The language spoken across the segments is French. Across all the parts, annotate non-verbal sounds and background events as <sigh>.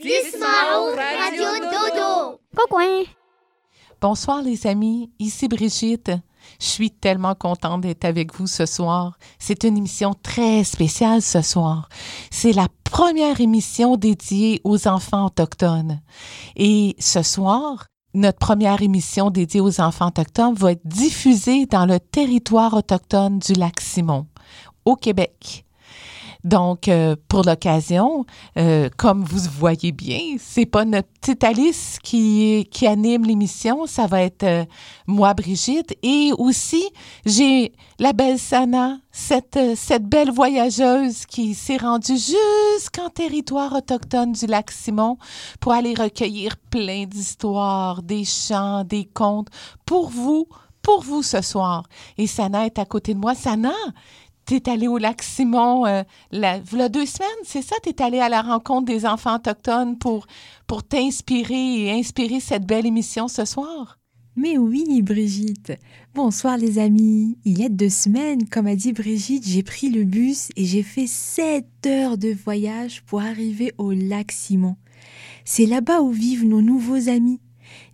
Dismao Radio Dodo. Coucou. Bonsoir les amis, ici Brigitte. Je suis tellement contente d'être avec vous ce soir. C'est une émission très spéciale ce soir. C'est la première émission dédiée aux enfants autochtones. Et ce soir, notre première émission dédiée aux enfants autochtones va être diffusée dans le territoire autochtone du lac Simon, au Québec. Donc, euh, pour l'occasion, euh, comme vous voyez bien, c'est pas notre petite Alice qui, anime l'émission, ça va être euh, moi, Brigitte, et aussi j'ai la belle Sana, cette, cette belle voyageuse qui s'est rendue jusqu'en territoire autochtone du lac Simon pour aller recueillir plein d'histoires, des chants, des contes pour vous, pour vous ce soir. Et Sana est à côté de moi. Sana, T'es allé au lac Simon euh, la, voilà deux semaines, c'est ça? T'es allé à la rencontre des enfants autochtones pour, pour t'inspirer et inspirer cette belle émission ce soir? Mais oui, Brigitte. Bonsoir les amis. Il y a deux semaines, comme a dit Brigitte, j'ai pris le bus et j'ai fait sept heures de voyage pour arriver au lac Simon. C'est là-bas où vivent nos nouveaux amis.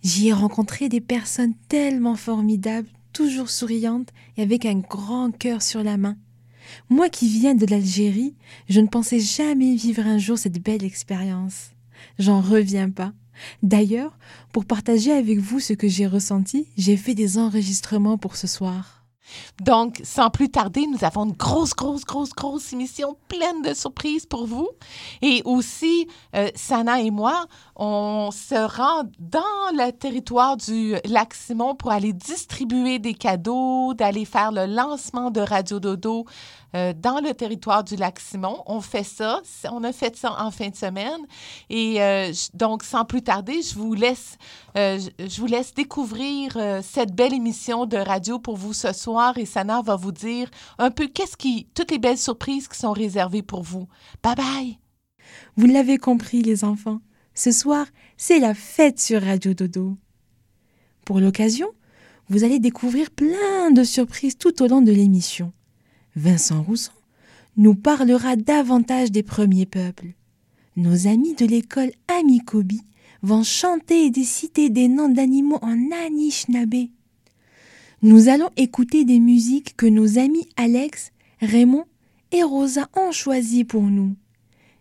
J'y ai rencontré des personnes tellement formidables, toujours souriantes et avec un grand cœur sur la main. Moi qui viens de l'Algérie, je ne pensais jamais vivre un jour cette belle expérience. J'en reviens pas. D'ailleurs, pour partager avec vous ce que j'ai ressenti, j'ai fait des enregistrements pour ce soir. Donc, sans plus tarder, nous avons une grosse, grosse, grosse, grosse émission pleine de surprises pour vous. Et aussi, euh, Sana et moi, on se rend dans le territoire du lac Simon pour aller distribuer des cadeaux, d'aller faire le lancement de Radio Dodo euh, dans le territoire du lac Simon. On fait ça, on a fait ça en fin de semaine. Et euh, donc, sans plus tarder, je vous laisse, euh, je vous laisse découvrir cette belle émission de radio pour vous ce soir. Et Sana va vous dire un peu qu'est-ce qui, toutes les belles surprises qui sont réservées pour vous. Bye bye! Vous l'avez compris, les enfants. Ce soir, c'est la fête sur Radio Dodo. Pour l'occasion, vous allez découvrir plein de surprises tout au long de l'émission. Vincent Rousseau nous parlera davantage des premiers peuples. Nos amis de l'école Amikobi vont chanter et décider des noms d'animaux en Anishinaabe. Nous allons écouter des musiques que nos amis Alex, Raymond et Rosa ont choisies pour nous.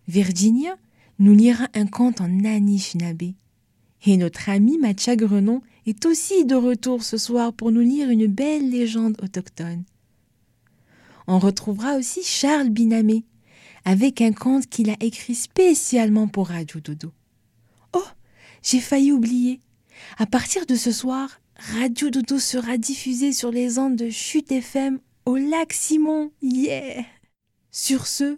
Virginia nous lira un conte en Anishinaabe. Et notre ami Matcha Grenon est aussi de retour ce soir pour nous lire une belle légende autochtone. On retrouvera aussi Charles Binamé avec un conte qu'il a écrit spécialement pour Radio Dodo. Oh, j'ai failli oublier. À partir de ce soir, Radio Dodo sera diffusé sur les ondes de Chute FM au lac Simon. Yeah! Sur ce,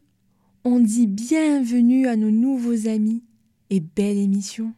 on dit bienvenue à nos nouveaux amis et belle émission.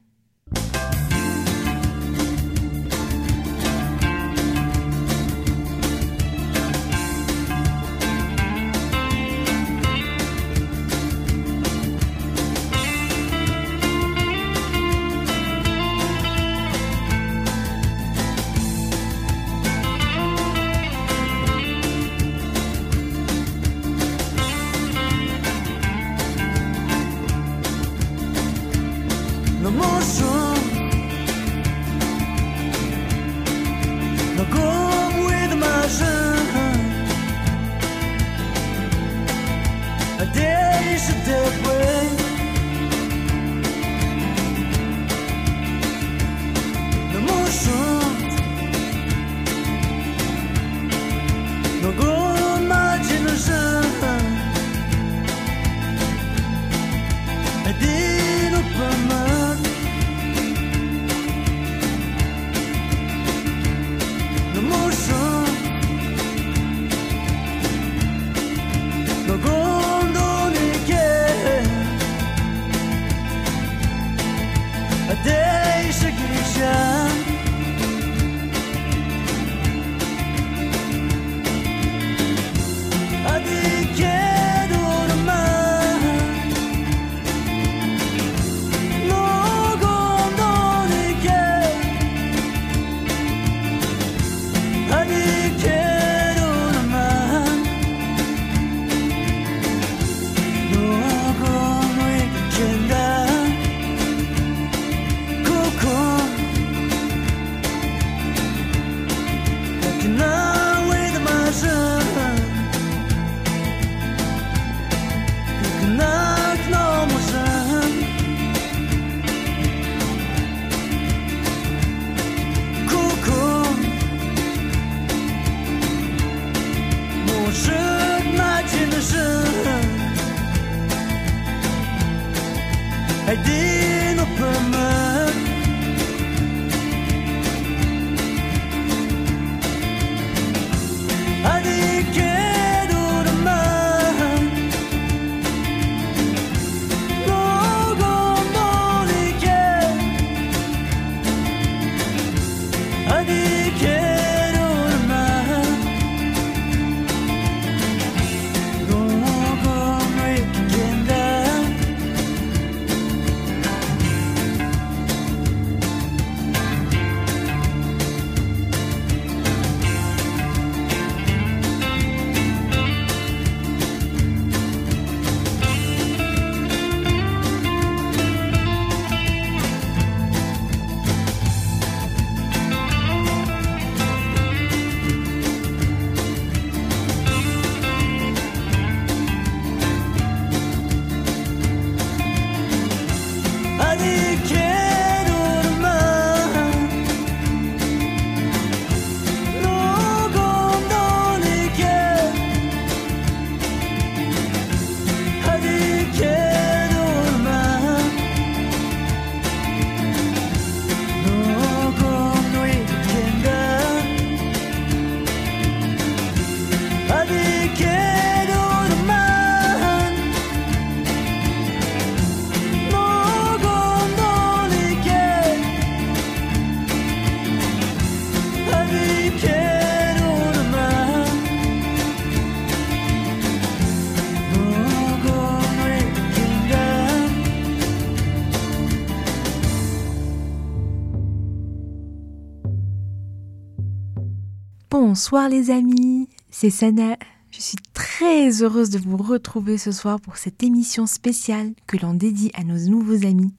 Bonsoir les amis, c'est Sana. Je suis très heureuse de vous retrouver ce soir pour cette émission spéciale que l'on dédie à nos nouveaux amis.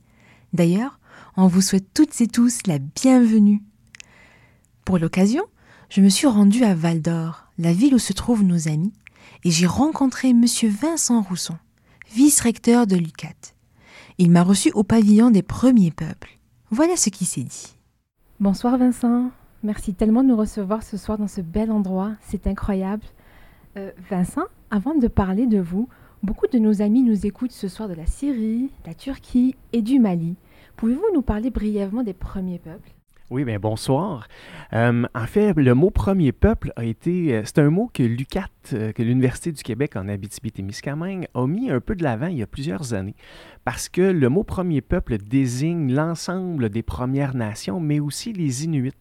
D'ailleurs, on vous souhaite toutes et tous la bienvenue. Pour l'occasion, je me suis rendue à Val d'Or, la ville où se trouvent nos amis, et j'ai rencontré M. Vincent Rousson, vice-recteur de l'UCAT. Il m'a reçu au pavillon des premiers peuples. Voilà ce qui s'est dit. Bonsoir Vincent, merci tellement de nous recevoir ce soir dans ce bel endroit, c'est incroyable. Euh, Vincent, avant de parler de vous, beaucoup de nos amis nous écoutent ce soir de la Syrie, de la Turquie et du Mali. Pouvez-vous nous parler brièvement des premiers peuples? Oui, bien bonsoir. Euh, en fait, le mot premier peuple a été, euh, c'est un mot que l'UCAT, que l'Université du Québec en Abitibi-Témiscamingue a mis un peu de l'avant il y a plusieurs années, parce que le mot premier peuple désigne l'ensemble des Premières Nations, mais aussi les Inuits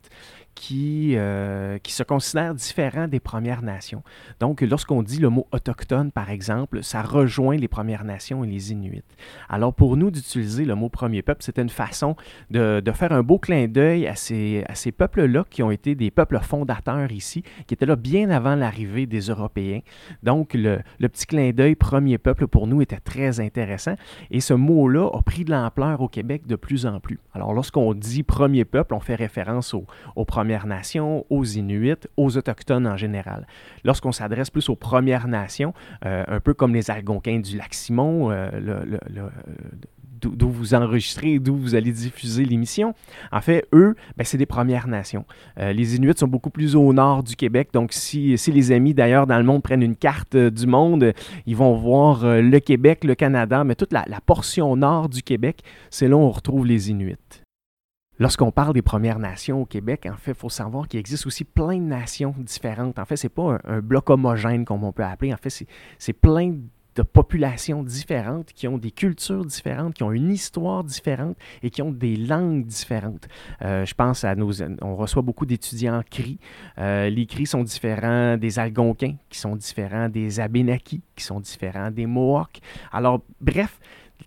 qui, euh, qui se considèrent différents des Premières Nations. Donc, lorsqu'on dit le mot autochtone, par exemple, ça rejoint les Premières Nations et les Inuits. Alors, pour nous, d'utiliser le mot premier peuple, c'était une façon de, faire un beau clin d'œil à ces, peuples-là qui ont été des peuples fondateurs ici, qui étaient là bien avant l'arrivée des Européens. Donc, le, petit clin d'œil premier peuple, pour nous, était très intéressant. Et ce mot-là a pris de l'ampleur au Québec de plus en plus. Alors, lorsqu'on dit premier peuple, on fait référence aux au premiers Premières Nations, aux Inuits, aux Autochtones en général. Lorsqu'on s'adresse plus aux Premières Nations, euh, un peu comme les Algonquins du lac Simon, euh, le, d'où vous enregistrez, d'où vous allez diffuser l'émission. En fait, eux, ben, c'est des Premières Nations. Euh, les Inuits sont beaucoup plus au nord du Québec, donc si, si les amis d'ailleurs dans le monde prennent une carte euh, du monde, ils vont voir euh, le Québec, le Canada, mais toute la portion nord du Québec, c'est là où on retrouve les Inuits. Lorsqu'on parle des Premières Nations au Québec, en fait, il faut savoir qu'il existe aussi plein de nations différentes. En fait, ce n'est pas un, bloc homogène comme on peut appeler. En fait, c'est plein de populations différentes, qui ont des cultures différentes, qui ont une histoire différente et qui ont des langues différentes. Euh, je pense à nos... On reçoit beaucoup d'étudiants en CRI. Euh, les CRI sont différents des Algonquins, qui sont différents des Abénakis, qui sont différents des Mohawks. Alors, bref,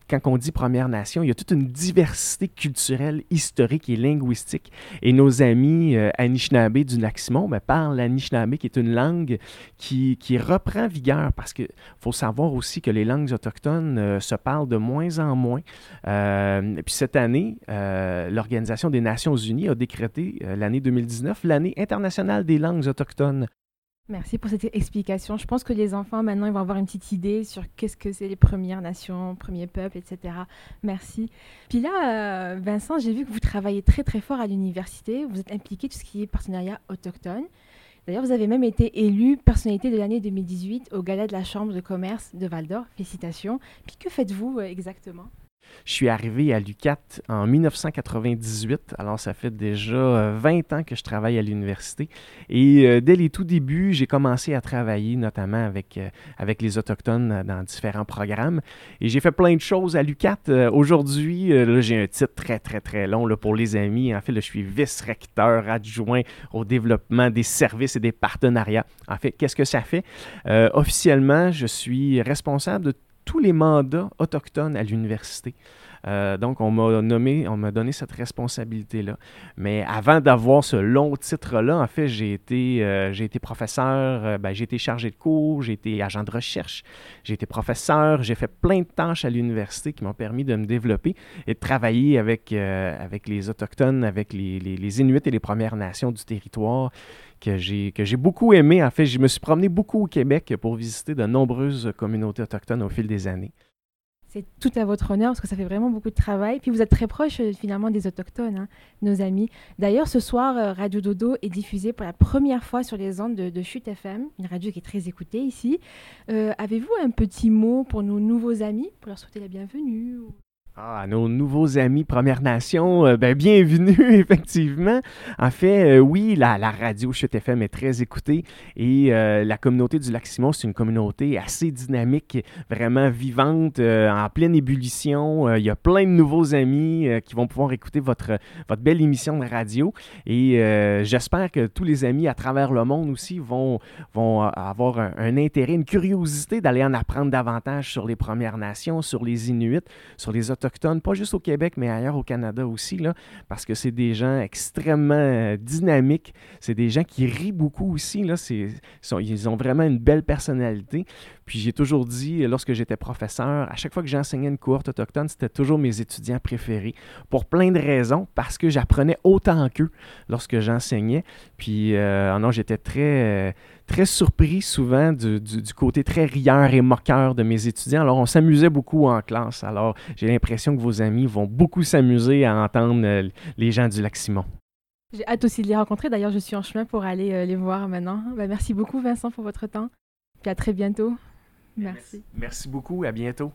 quand on dit Première Nation, il y a toute une diversité culturelle, historique et linguistique. Et nos amis euh, Anishinaabe du Lac-Simon ben, parlent l'Anishinaabe, qui est une langue qui, reprend vigueur, parce qu'il faut savoir aussi que les langues autochtones euh, se parlent de moins en moins. Euh, et puis cette année, l'Organisation des Nations Unies a décrété l'année 2019 l'année internationale des langues autochtones. Merci pour cette explication. Je pense que les enfants, maintenant, ils vont avoir une petite idée sur qu'est-ce que c'est les Premières Nations, premiers peuples, etc. Merci. Puis là, euh, Vincent, j'ai vu que vous travaillez très, très fort à l'université. Vous êtes impliqué tout ce qui est partenariat autochtone. D'ailleurs, vous avez même été élu personnalité de l'année 2018 au Gala de la Chambre de commerce de Val d'Or. Félicitations. Puis que faites-vous euh, exactement? Je suis arrivé à l'UCAT en 1998, alors ça fait déjà 20 ans que je travaille à l'université. Et euh, dès les tout débuts, j'ai commencé à travailler notamment avec, euh, avec les Autochtones dans différents programmes. Et j'ai fait plein de choses à l'UCAT. Euh, Aujourd'hui, j'ai un titre très, très, très long là, pour les amis. En fait, je suis vice-recteur adjoint au développement des services et des partenariats. En fait, qu'est-ce que ça fait? officiellement, je suis responsable de tous les mandats autochtones à l'université. Euh, donc, on m'a nommé, on m'a donné cette responsabilité-là. Mais avant d'avoir ce long titre-là, en fait, j'ai été, euh, j'ai été professeur, euh, ben, j'ai été chargé de cours, j'ai été agent de recherche, j'ai été professeur, j'ai fait plein de tâches à l'université qui m'ont permis de me développer et de travailler avec, avec les Autochtones, avec les, Inuits et les Premières Nations du territoire que j'ai, que j'ai beaucoup aimé. En fait, je me suis promené beaucoup au Québec pour visiter de nombreuses communautés autochtones au fil des années. C'est tout à votre honneur parce que ça fait vraiment beaucoup de travail. Puis vous êtes très proche finalement des autochtones, hein, nos amis. D'ailleurs, ce soir, Radio Dodo est diffusé pour la première fois sur les ondes de, de Chute FM, une radio qui est très écoutée ici. Euh, avez-vous un petit mot pour nos nouveaux amis, pour leur souhaiter la bienvenue. Ah, nos nouveaux amis Première Nation, euh, ben, bienvenue, <laughs> effectivement. En fait, euh, oui, la, radio Chute FM est très écoutée et euh, la communauté du Lac-Simon, c'est une communauté assez dynamique, vraiment vivante, en pleine ébullition. Il y a plein de nouveaux amis qui vont pouvoir écouter votre, votre belle émission de radio et j'espère que tous les amis à travers le monde aussi vont, vont avoir un, un intérêt, une curiosité d'aller en apprendre davantage sur les Premières Nations, sur les Inuits, sur les autochtones, pas juste au Québec, mais ailleurs au Canada aussi, là, parce que c'est des gens extrêmement euh, dynamiques. C'est des gens qui rient beaucoup aussi. Là, ils ont vraiment une belle personnalité. Puis j'ai toujours dit, lorsque j'étais professeur, à chaque fois que j'enseignais une cohorte autochtone, c'était toujours mes étudiants préférés, pour plein de raisons, parce que j'apprenais autant qu'eux lorsque j'enseignais. Puis euh, non, j'étais très, très surpris souvent du, côté très rieur et moqueur de mes étudiants. Alors on s'amusait beaucoup en classe. Alors j'ai l'impression que vos amis vont beaucoup s'amuser à entendre euh, les gens du Lac-Simon. J'ai hâte aussi de les rencontrer. D'ailleurs, je suis en chemin pour aller euh, les voir maintenant. Bah, merci beaucoup, Vincent, pour votre temps. Puis à très bientôt. Merci. Merci beaucoup. À bientôt.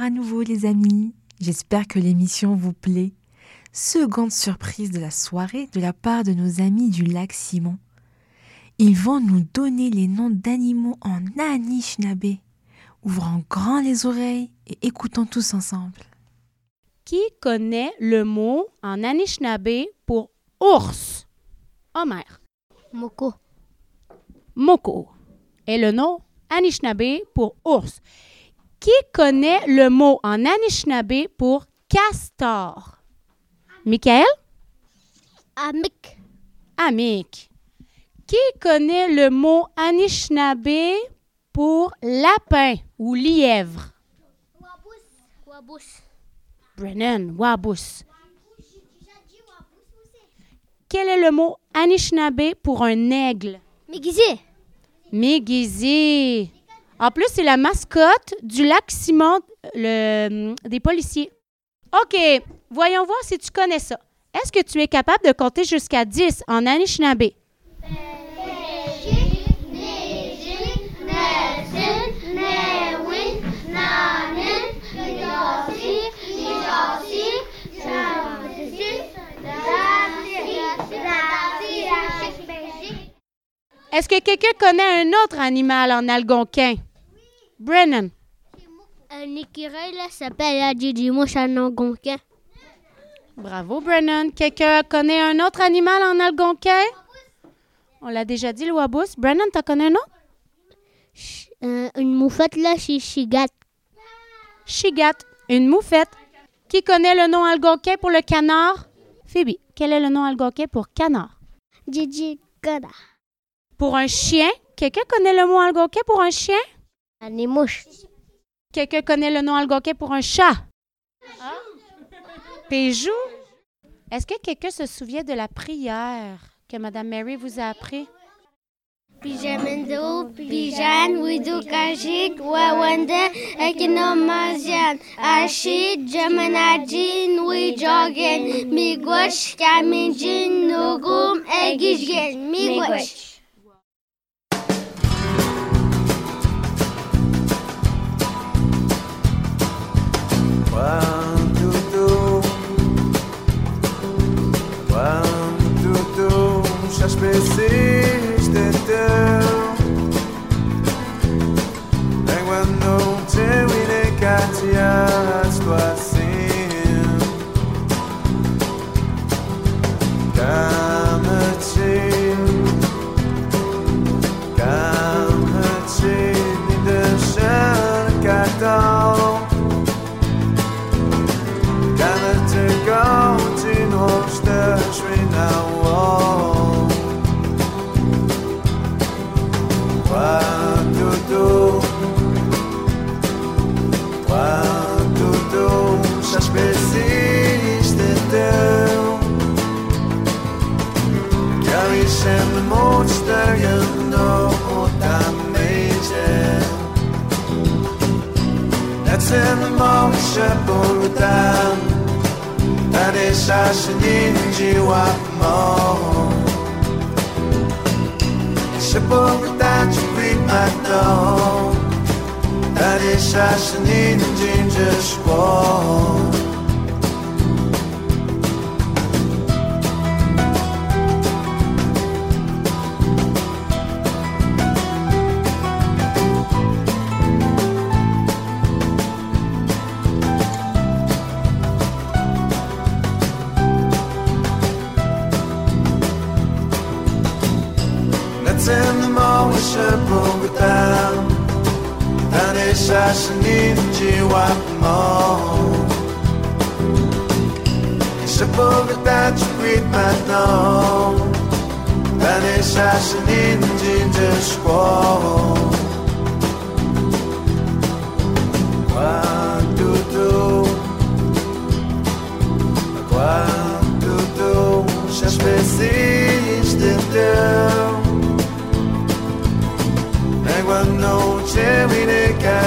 À nouveau les amis, j'espère que l'émission vous plaît. Seconde surprise de la soirée de la part de nos amis du lac Simon. Ils vont nous donner les noms d'animaux en Anishinaabe. Ouvrons grand les oreilles et écoutons tous ensemble. Qui connaît le mot en Anishinaabe pour ours? Homer. Moko. Moko est le nom Anishinaabe pour ours. Qui connaît le mot en Anishinaabe pour castor? Michael? Amik. Amik. Qui connaît le mot Anishinaabe pour lapin ou lièvre? Wabus. Brennan, Wabus. Quel est le mot Anishinaabe pour un aigle? Migizé. Mégisé. En plus, c'est la mascotte du lac Simon le, des policiers. OK, voyons voir si tu connais ça. Est-ce que tu es capable de compter jusqu'à 10 en Anishinaabe? Est-ce que quelqu'un connaît un autre animal en algonquin? Brennan. Un écureuil s'appelle la Didi Mouche en algonquin. Bravo, Brennan. Quelqu'un connaît un autre animal en algonquin? On l'a déjà dit, le wabus. Brennan, t'en connais un autre? Euh, une moufette là, c'est Chigat. Chigat, une moufette. Qui connaît le nom algonquin pour le canard? Phoebe, quel est le nom algonquin pour canard? Didi Gada. Pour un chien, quelqu'un connaît le mot algonquin pour un chien? Les mouches. Quelqu'un connaît le nom algonquin pour un chat? Péjou? Est-ce que quelqu'un se souvient de la prière que Mme Mary vous a appris? Pijamendo, pijan, widu kajik, wawanda, ekinomasian, ashid, jamanajin, wijogin, migwash, kaminjin, nugum, egishgin, migwash. se as persiste teu Tengo en un teu y de catias tuas portam Adesasinin jiwakmo Sepulta to read my dog Adesasinin jinjasquo assassini wapmo Se povedać quit maintenant Dan assassini de squall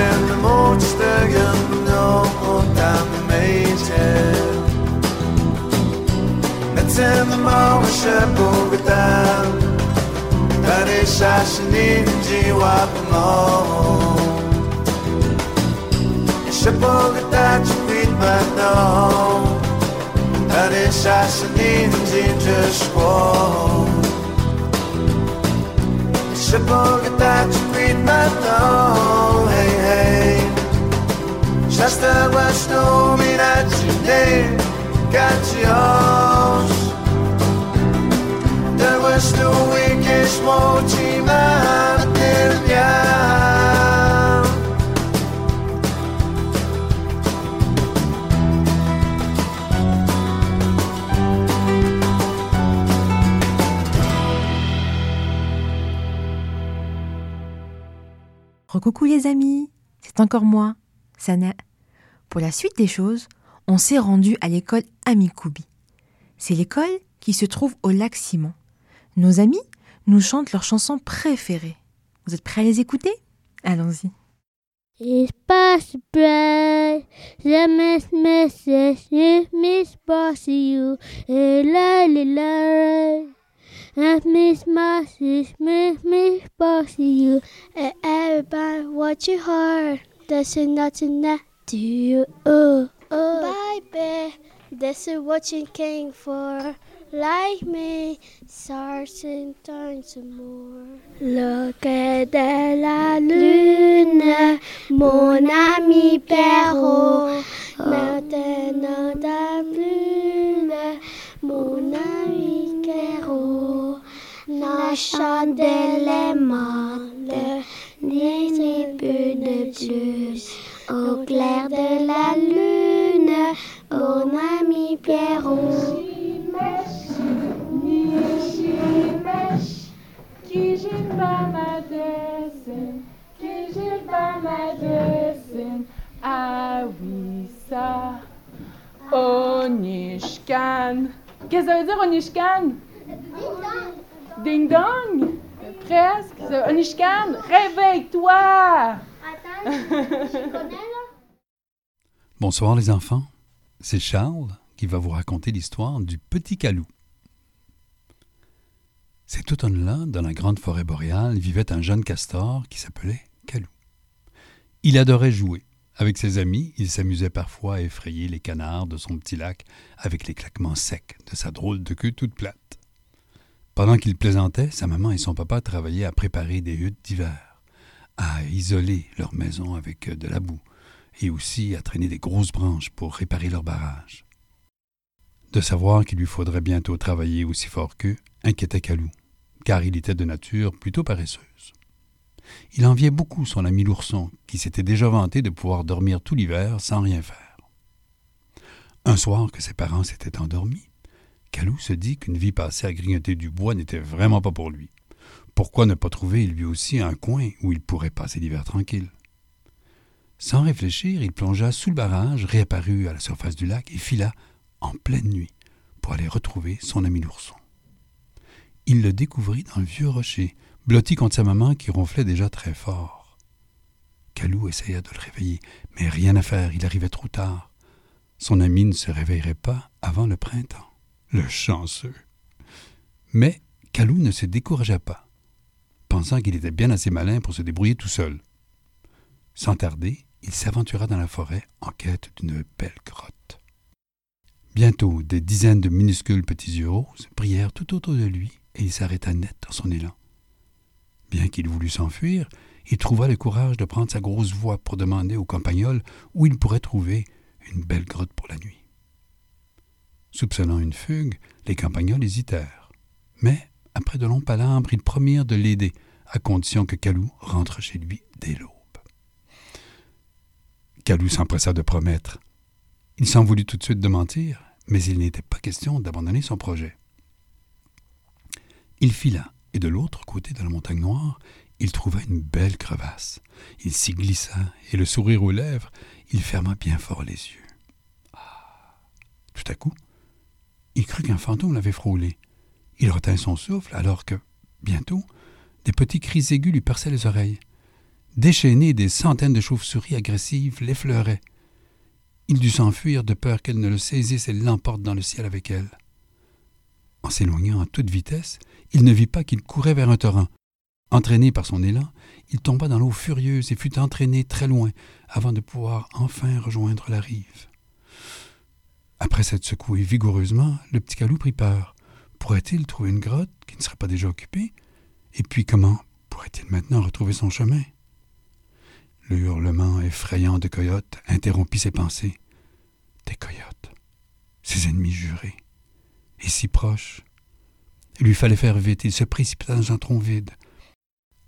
sen bortstegen något mig själv Et sen mauser bogetan Där är kärsen jiwa på morgon. Jag köper getat som vitt manon Där är kärsen in din just Przypomnę tak, kwit matą, hej, hej Przestałaś got mnie, Kaciosz Dałeś tu jakieś moci my tylniach Recoucou les amis, c'est encore moi, Sana. Pour la suite des choses, on s'est rendu à l'école Amikoubi. C'est l'école qui se trouve au lac Simon. Nos amis nous chantent leurs chansons préférées. Vous êtes prêts à les écouter? Allons-y. Miss my sis, miss miss bossy you, and everybody watch your heart. That's nothing that to you. Oh, oh. Baby, this is what you came for. Like me, searching time some more. Look at la lune, mon ami Perrault. Maintenant la lune, mon ami Perrault. La chandelle est morte, un peu de plus. Au clair de la lune, mon ami Pierrot. Ah oui, ça. Onishkan. Qu'est-ce que ça veut dire, Onishkan? Ding dong. Presque. C'est Onishkan, réveille-toi. <laughs> Bonsoir les enfants, c'est Charles qui va vous raconter l'histoire du petit Calou. Cet automne-là, dans la grande forêt boréale, vivait un jeune castor qui s'appelait Calou. Il adorait jouer. Avec ses amis, il s'amusait parfois à effrayer les canards de son petit lac avec les claquements secs de sa drôle de queue toute plate. Pendant qu'il plaisantait, sa maman et son papa travaillaient à préparer des huttes d'hiver, à isoler leur maison avec de la boue et aussi à traîner des grosses branches pour réparer leur barrage. De savoir qu'il lui faudrait bientôt travailler aussi fort qu'eux inquiétait Calou, car il était de nature plutôt paresseuse. Il enviait beaucoup son ami l'ourson, qui s'était déjà vanté de pouvoir dormir tout l'hiver sans rien faire. Un soir que ses parents s'étaient endormis, Calou se dit qu'une vie passée à grignoter du bois n'était vraiment pas pour lui. Pourquoi ne pas trouver lui aussi un coin où il pourrait passer l'hiver tranquille? Sans réfléchir, il plongea sous le barrage, réapparut à la surface du lac et fila en pleine nuit pour aller retrouver son ami l'ourson. Il le découvrit dans le vieux rocher, blotti contre sa maman qui ronflait déjà très fort. Calou essaya de le réveiller, mais rien à faire, il arrivait trop tard. Son ami ne se réveillerait pas avant le printemps. Le chanceux. Mais Calou ne se découragea pas, pensant qu'il était bien assez malin pour se débrouiller tout seul. Sans tarder, il s'aventura dans la forêt en quête d'une belle grotte. Bientôt, des dizaines de minuscules petits yeux roses brillèrent tout autour de lui et il s'arrêta net dans son élan. Bien qu'il voulût s'enfuir, il trouva le courage de prendre sa grosse voix pour demander aux campagnols où il pourrait trouver une belle grotte pour la nuit. Soupçonnant une fugue, les campagnols hésitèrent. Mais, après de longs palabres, ils promirent de l'aider, à condition que Calou rentre chez lui dès l'aube. Calou s'empressa de promettre. Il s'en voulut tout de suite de mentir, mais il n'était pas question d'abandonner son projet. Il fila, et de l'autre côté de la montagne noire, il trouva une belle crevasse. Il s'y glissa, et le sourire aux lèvres, il ferma bien fort les yeux. Ah. Tout à coup, il crut qu'un fantôme l'avait frôlé. Il retint son souffle alors que, bientôt, des petits cris aigus lui perçaient les oreilles. Déchaînés, des centaines de chauves-souris agressives l'effleuraient. Il dut s'enfuir de peur qu'elles ne le saisissent et l'emportent dans le ciel avec elles. En s'éloignant à toute vitesse, il ne vit pas qu'il courait vers un torrent. Entraîné par son élan, il tomba dans l'eau furieuse et fut entraîné très loin avant de pouvoir enfin rejoindre la rive. Après s'être secoué vigoureusement, le petit calou prit peur. Pourrait-il trouver une grotte qui ne serait pas déjà occupée? Et puis comment pourrait-il maintenant retrouver son chemin? Le hurlement effrayant de coyotes interrompit ses pensées. Des coyotes, ses ennemis jurés, et si proches. Il lui fallait faire vite, il se précipita dans un tronc vide.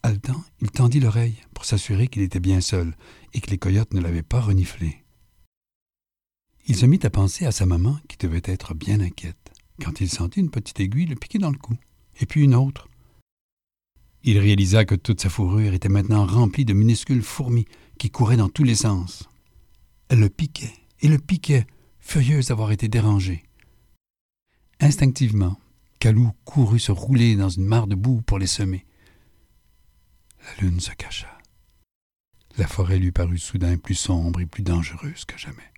Haletant, il tendit l'oreille pour s'assurer qu'il était bien seul et que les coyotes ne l'avaient pas reniflé. Il se mit à penser à sa maman qui devait être bien inquiète quand il sentit une petite aiguille le piquer dans le cou, et puis une autre. Il réalisa que toute sa fourrure était maintenant remplie de minuscules fourmis qui couraient dans tous les sens. Elle le piquait et le piquait, furieuse d'avoir été dérangée. Instinctivement, Calou courut se rouler dans une mare de boue pour les semer. La lune se cacha. La forêt lui parut soudain plus sombre et plus dangereuse que jamais.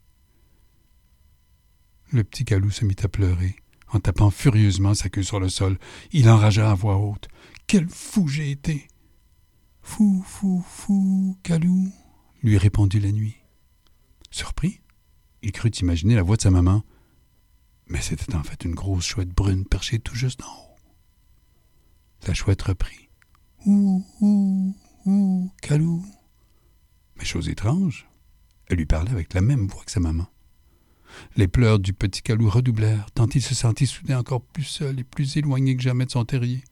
Le petit Calou se mit à pleurer, en tapant furieusement sa queue sur le sol. Il enragea à voix haute. Quel fou j'ai été Fou, fou, fou, Calou lui répondit la nuit. Surpris, il crut imaginer la voix de sa maman. Mais c'était en fait une grosse chouette brune perchée tout juste en haut. La chouette reprit. Ouh, ouh, ouh, Calou. Mais chose étrange, elle lui parlait avec la même voix que sa maman. Les pleurs du petit Calou redoublèrent, tant il se sentit soudain encore plus seul et plus éloigné que jamais de son terrier.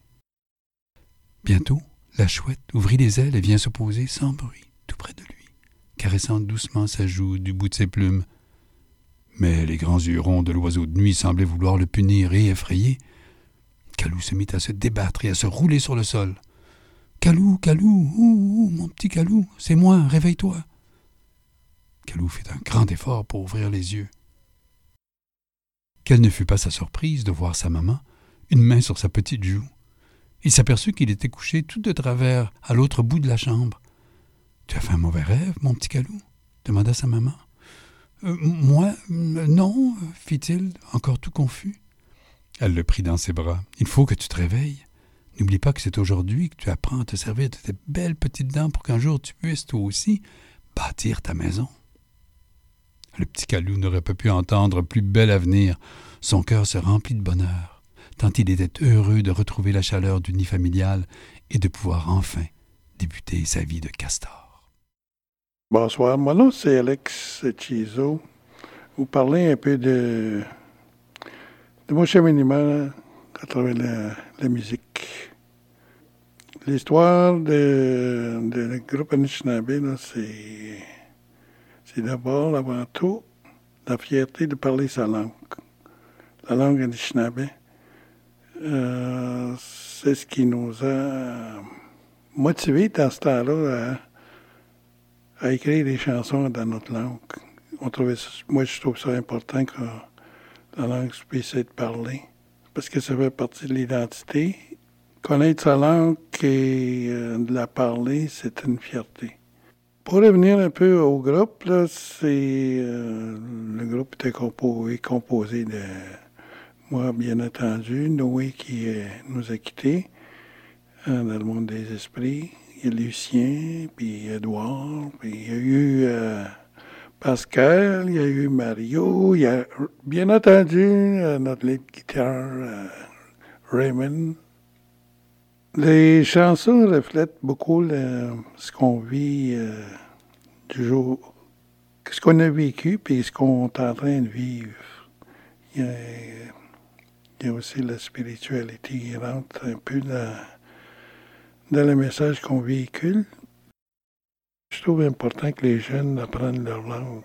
Bientôt, la chouette ouvrit les ailes et vient se poser sans bruit, tout près de lui, caressant doucement sa joue du bout de ses plumes. Mais les grands yeux ronds de l'oiseau de nuit semblaient vouloir le punir et effrayer. Calou se mit à se débattre et à se rouler sur le sol. Calou, Calou, ouh, ouh, mon petit Calou, c'est moi, réveille-toi. Calou fit un grand effort pour ouvrir les yeux. Quelle ne fut pas sa surprise de voir sa maman, une main sur sa petite joue. Il s'aperçut qu'il était couché tout de travers à l'autre bout de la chambre. Tu as fait un mauvais rêve, mon petit Calou demanda sa maman. Euh, moi Non, fit-il, encore tout confus. Elle le prit dans ses bras. Il faut que tu te réveilles. N'oublie pas que c'est aujourd'hui que tu apprends à te servir de tes belles petites dents pour qu'un jour tu puisses, toi aussi, bâtir ta maison. Le petit Calou n'aurait pas pu entendre plus bel avenir. Son cœur se remplit de bonheur, tant il était heureux de retrouver la chaleur du nid familial et de pouvoir enfin débuter sa vie de castor. Bonsoir, mon nom c'est Alex Chizo. Vous parlez un peu de, de mon cheminement à travers la, la musique. L'histoire de, de groupe Anishinaabe, c'est d'abord, avant tout, la fierté de parler sa langue. La langue Anishinaabe, euh, c'est ce qui nous a motivés dans ce temps-là à, écrire des chansons dans notre langue. On trouvait, moi, je trouve ça important que la langue puisse être parlée, parce que ça fait partie de l'identité. Connaître sa langue et euh, la parler, c'est une fierté. Pour revenir un peu au groupe, là, c'est, euh, le groupe était composé, de moi, bien entendu, Noé qui nous a quittés hein, dans le monde des esprits. Lucien, puis Edouard, puis il y a eu euh, Pascal, il y a eu Mario, il y a bien entendu euh, notre lead guitare euh, Raymond. Les chansons reflètent beaucoup ce qu'on vit du jour, ce qu'on a vécu, puis ce qu'on est en train de vivre. Il y a, il y a aussi la spiritualité qui rentre un peu dans, dans le message qu'on véhicule. Je trouve important que les jeunes apprennent leur langue.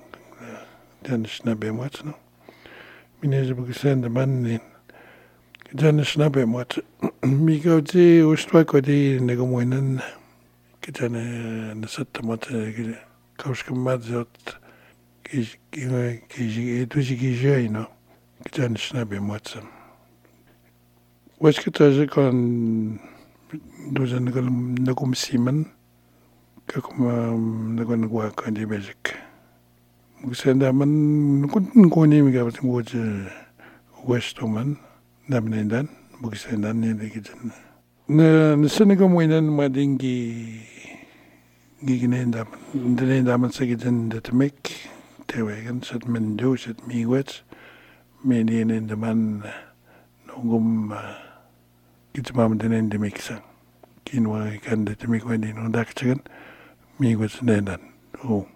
Janis na bemwat, no? Minez bugsen de man Janis na bemwat. Mi gau di ustwa ko di nego moinan. Ki jane na satta mat kauska madzot. Ki ki ki tu jai, <coughs> dozen galm na gom simen ka kuma na gwan gwa ka di bejik mugsen da man kun goni mi ga bat goj westo man da men dan mugsen dan ne de gitan na nsen ga mo inan ma dingi gignen da den da man se gitan de temek te wegen sat men do sat mi wet men in de man no gom uh, kitmam tenen dimiksan kinwa kan de timik wedin odak chigan mi gwas nenan oh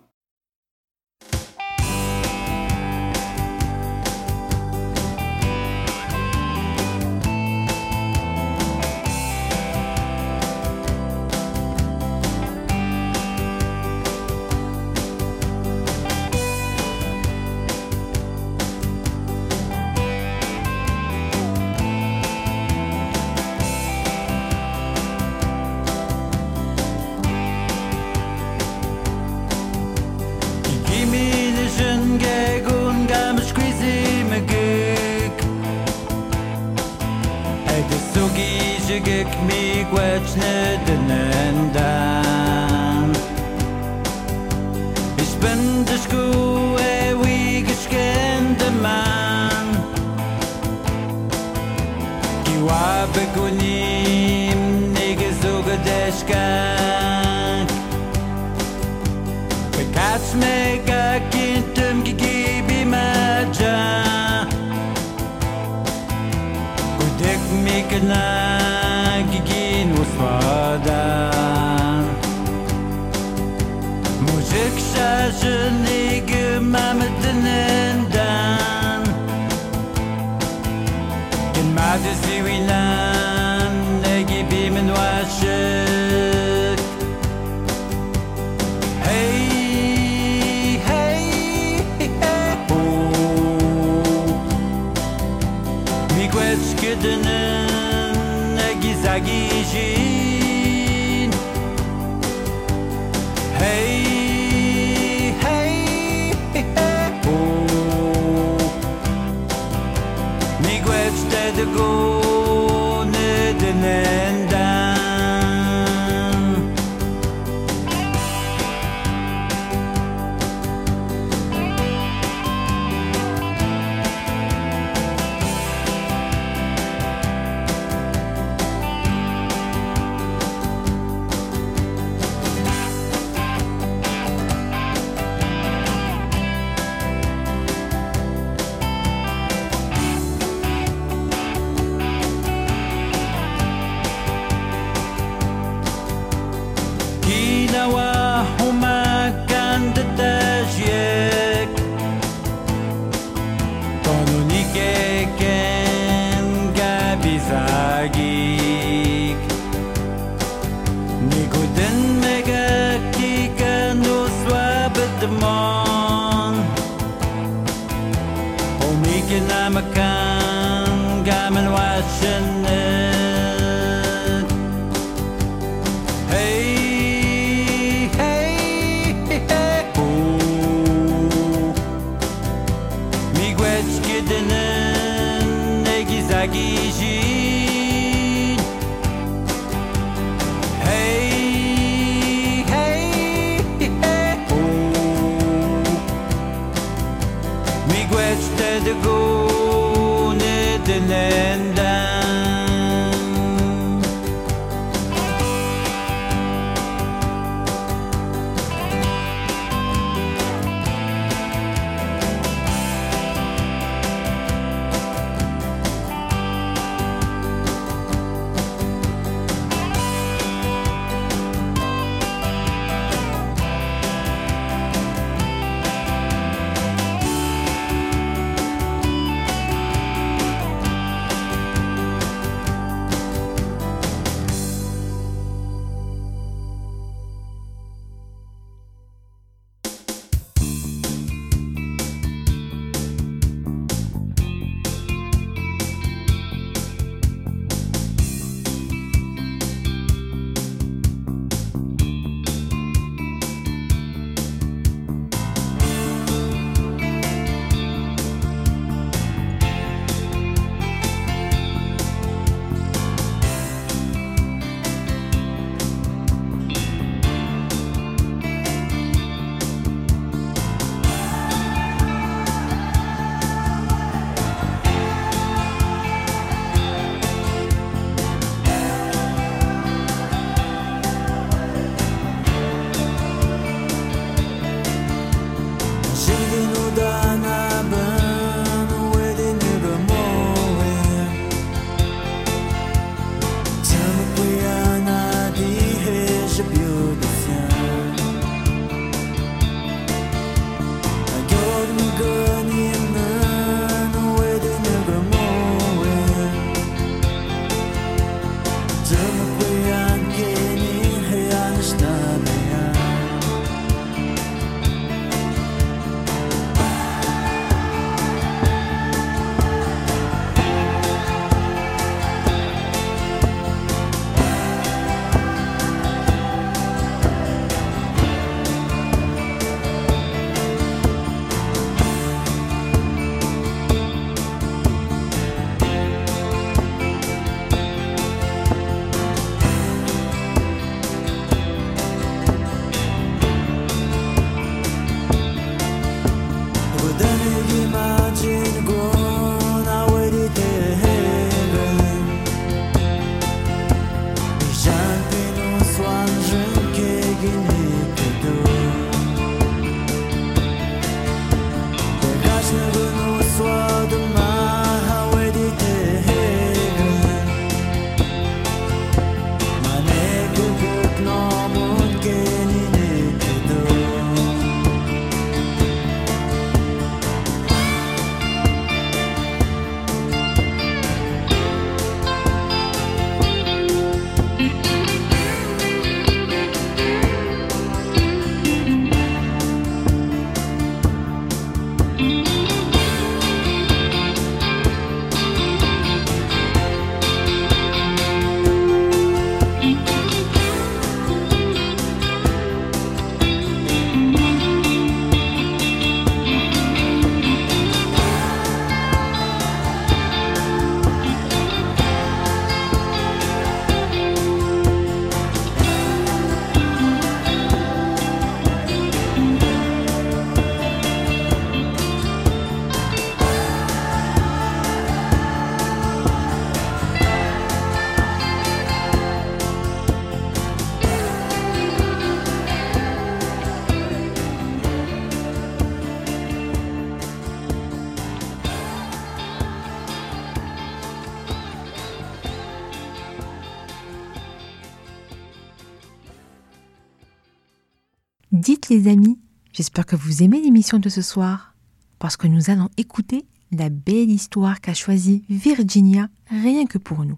les amis, j'espère que vous aimez l'émission de ce soir, parce que nous allons écouter la belle histoire qu'a choisie Virginia rien que pour nous.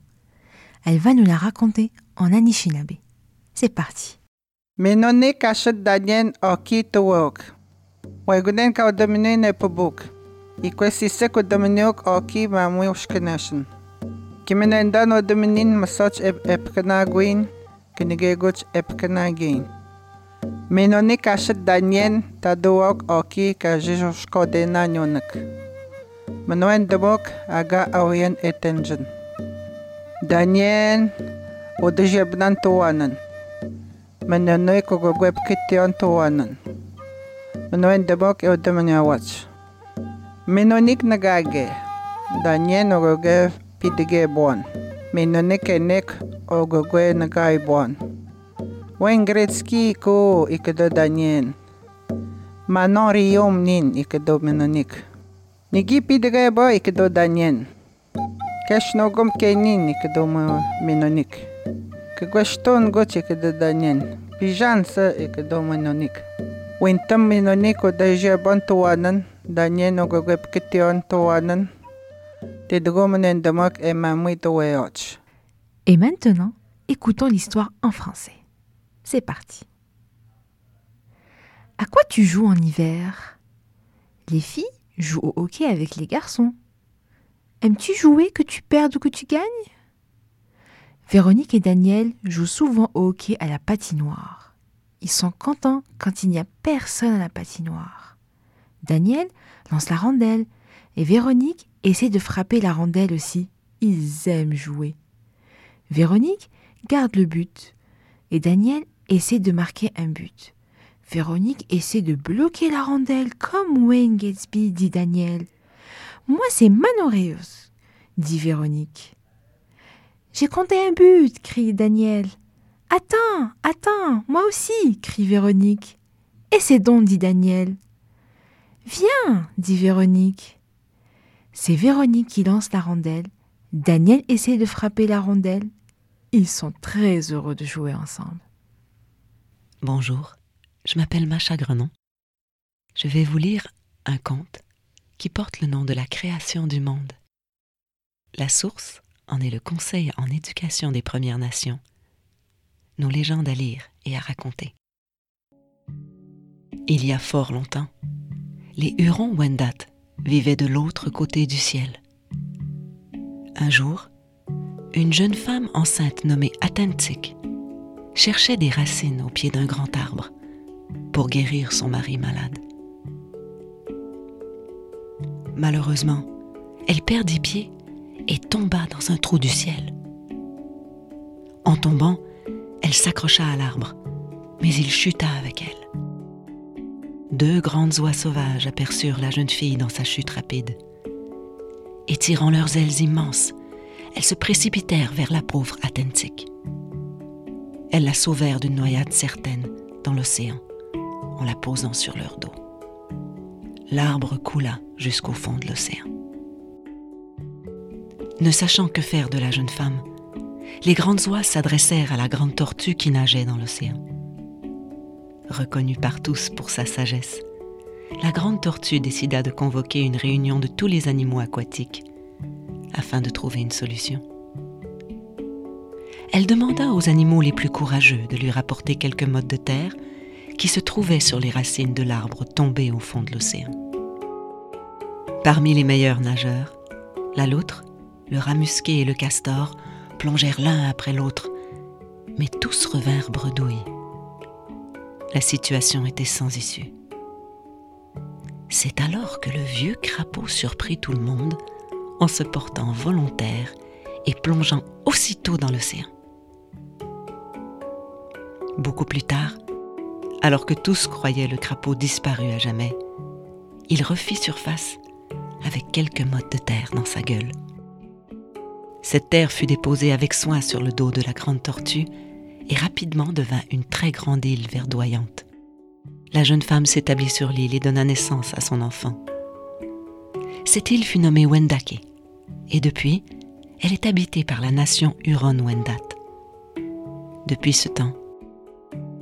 Elle va nous la raconter en Anishinaabe. C'est parti. Минони кашет даньен тадуок оки кажишко дена нюнек. Мнуен дымок ага ауен этенжен. Даньен удыжебнан туанын. Мнуны когогвеб китион туанын. Мнуен дымок и удымнявач. Миноник нагаге. Даньен огогев пидге бон. Миноник энек огогwe нагай бон. Wen Gretzky ko ikado danyen. Manon riyom nin ikado menonik. Nigi pidige bo ikado danyen. Kesh nogom kenin ikado menonik. Kagwashton goch ikado danyen. Pijan sa ikado menonik. Wintam menonik o daje bon tuwanan. Danyen ogogwe kition tuwanan. Et maintenant, écoutons l'histoire en français. C'est parti. À quoi tu joues en hiver? Les filles jouent au hockey avec les garçons. Aimes-tu jouer que tu perdes ou que tu gagnes? Véronique et Daniel jouent souvent au hockey à la patinoire. Ils sont contents quand il n'y a personne à la patinoire. Daniel lance la rondelle et Véronique essaie de frapper la rondelle aussi. Ils aiment jouer. Véronique garde le but et Daniel essaie de marquer un but. Véronique essaie de bloquer la rondelle comme Wayne Gatsby, dit Daniel. Moi, c'est Manoreus, dit Véronique. J'ai compté un but, crie Daniel. Attends, attends, moi aussi, crie Véronique. Essaie donc, dit Daniel. Viens, dit Véronique. C'est Véronique qui lance la rondelle. Daniel essaie de frapper la rondelle. Ils sont très heureux de jouer ensemble. Bonjour, je m'appelle Macha Grenon. Je vais vous lire un conte qui porte le nom de la création du monde. La source en est le Conseil en éducation des Premières Nations, nos légendes à lire et à raconter. Il y a fort longtemps, les Hurons Wendat vivaient de l'autre côté du ciel. Un jour, une jeune femme enceinte nommée Atentik cherchait des racines au pied d'un grand arbre pour guérir son mari malade. Malheureusement, elle perdit pied et tomba dans un trou du ciel. En tombant, elle s'accrocha à l'arbre, mais il chuta avec elle. Deux grandes oies sauvages aperçurent la jeune fille dans sa chute rapide. Étirant leurs ailes immenses, elles se précipitèrent vers la pauvre Atentik. Elles la sauvèrent d'une noyade certaine dans l'océan en la posant sur leur dos. L'arbre coula jusqu'au fond de l'océan. Ne sachant que faire de la jeune femme, les grandes oies s'adressèrent à la grande tortue qui nageait dans l'océan. Reconnue par tous pour sa sagesse, la grande tortue décida de convoquer une réunion de tous les animaux aquatiques afin de trouver une solution. Elle demanda aux animaux les plus courageux de lui rapporter quelques mottes de terre qui se trouvaient sur les racines de l'arbre tombé au fond de l'océan. Parmi les meilleurs nageurs, la loutre, le rat musqué et le castor plongèrent l'un après l'autre, mais tous revinrent bredouilles. La situation était sans issue. C'est alors que le vieux crapaud surprit tout le monde en se portant volontaire et plongeant aussitôt dans l'océan. Beaucoup plus tard, alors que tous croyaient le crapaud disparu à jamais, il refit surface avec quelques mottes de terre dans sa gueule. Cette terre fut déposée avec soin sur le dos de la grande tortue et rapidement devint une très grande île verdoyante. La jeune femme s'établit sur l'île et donna naissance à son enfant. Cette île fut nommée Wendake, et depuis, elle est habitée par la nation Huron-Wendat. Depuis ce temps,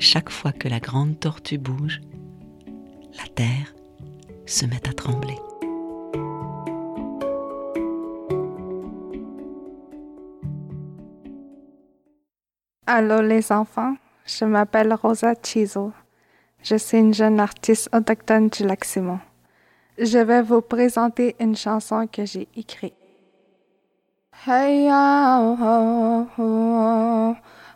chaque fois que la grande tortue bouge, la terre se met à trembler. Allô les enfants, je m'appelle Rosa Chizo. Je suis une jeune artiste autochtone du lac Simon. Je vais vous présenter une chanson que j'ai écrite. Hey oh, oh, oh,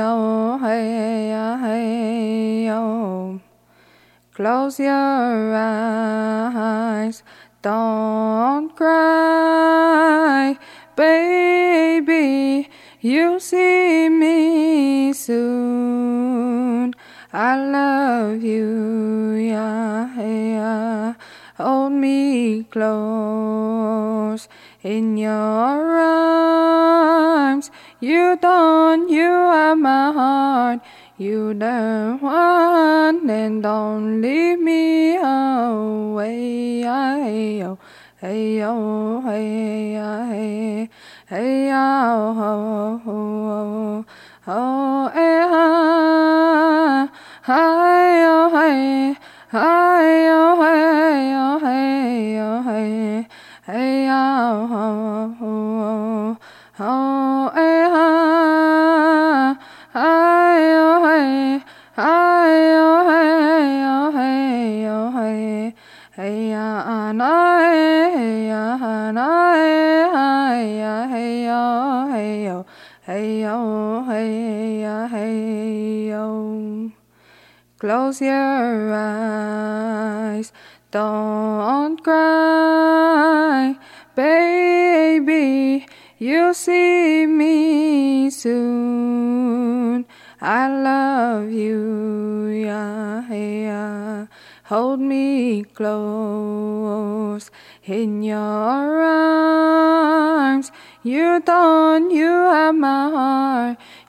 Oh, yo, hey, ya, hey, yo. Close your eyes, don't cry, baby. You'll see me soon. I love you, yeah, yeah. Hold me close in your arms. You don't, you are my heart. You the one, and don't leave me away. Hey, yo, hey, oh, yo, oh, hey, hey, hey, yo, oh, oh, oh, Close your eyes, don't cry, baby. You'll see me soon. I love you, yeah, yeah. Hold me close in your arms. You don't, you have my heart.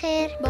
خير. Bon